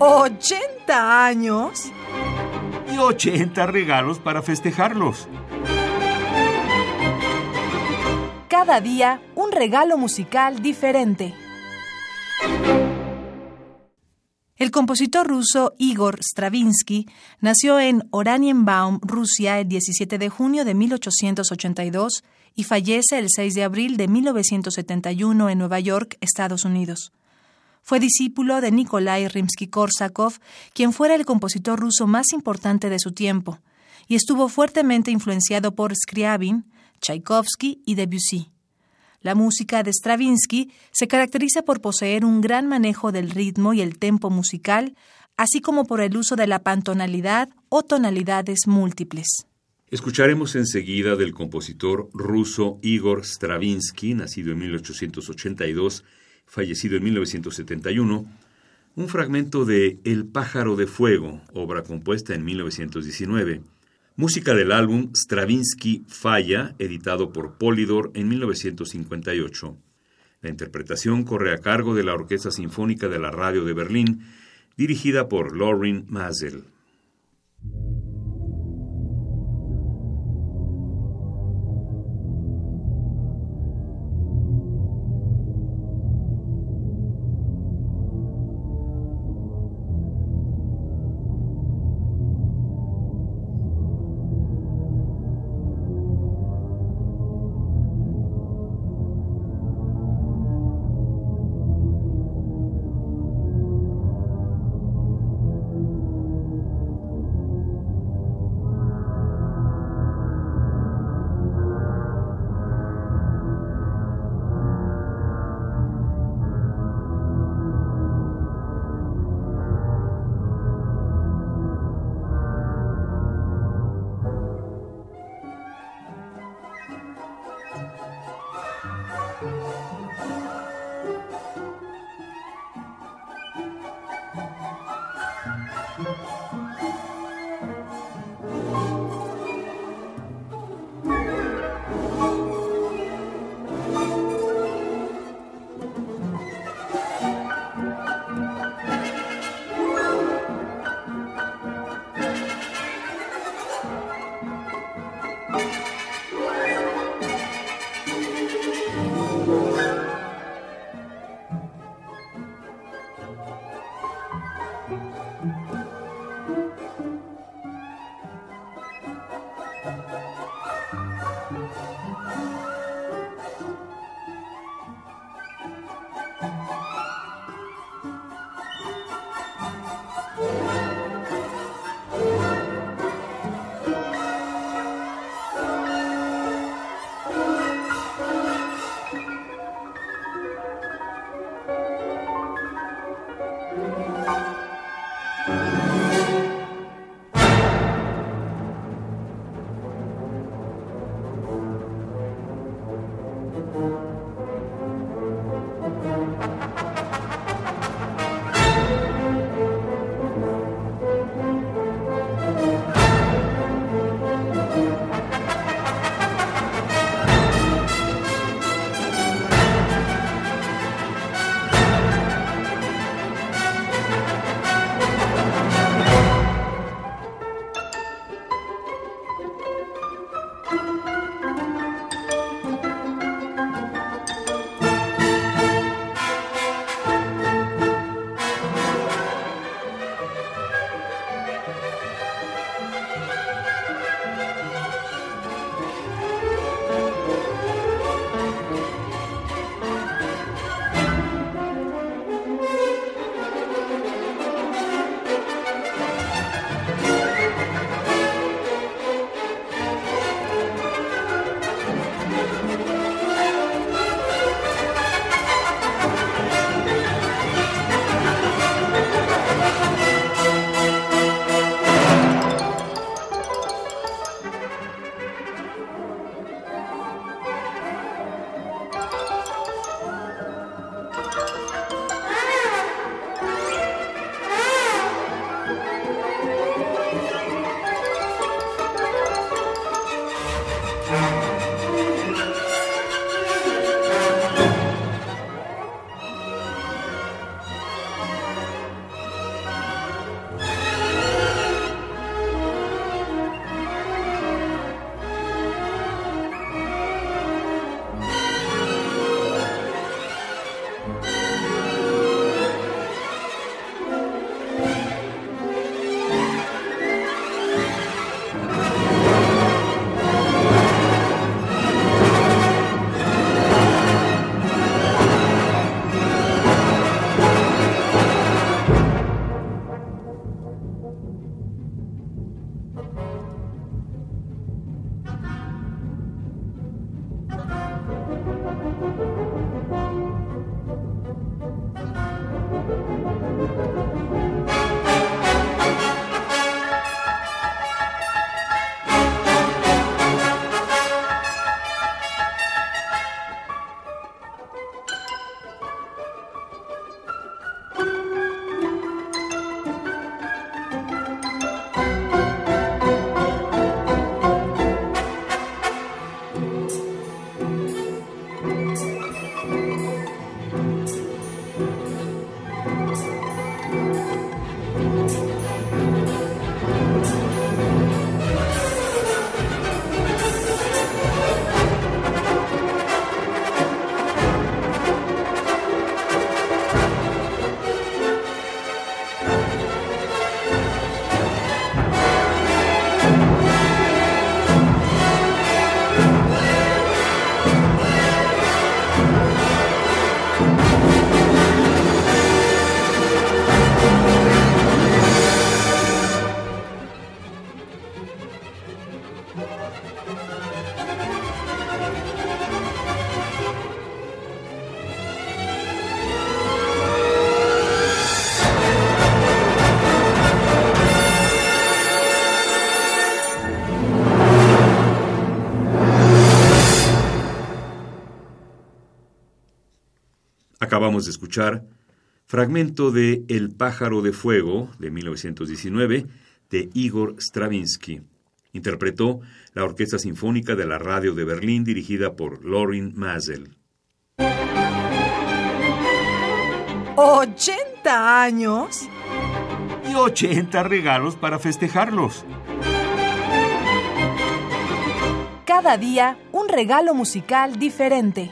¿80 años? Y 80 regalos para festejarlos. Cada día un regalo musical diferente. El compositor ruso Igor Stravinsky nació en Oranienbaum, Rusia, el 17 de junio de 1882 y fallece el 6 de abril de 1971 en Nueva York, Estados Unidos. Fue discípulo de Nikolai Rimsky-Korsakov, quien fuera el compositor ruso más importante de su tiempo, y estuvo fuertemente influenciado por Scriabin, Tchaikovsky y Debussy. La música de Stravinsky se caracteriza por poseer un gran manejo del ritmo y el tempo musical, así como por el uso de la pantonalidad o tonalidades múltiples. Escucharemos enseguida del compositor ruso Igor Stravinsky, nacido en 1882, fallecido en 1971, un fragmento de El pájaro de fuego, obra compuesta en 1919. Música del álbum Stravinsky Falla, editado por Polydor en 1958. La interpretación corre a cargo de la Orquesta Sinfónica de la Radio de Berlín, dirigida por Lorin Mazel. Acabamos de escuchar fragmento de El pájaro de fuego de 1919 de Igor Stravinsky. Interpretó la Orquesta Sinfónica de la Radio de Berlín dirigida por Lorin Mazel. ¿80 años? Y 80 regalos para festejarlos. Cada día un regalo musical diferente.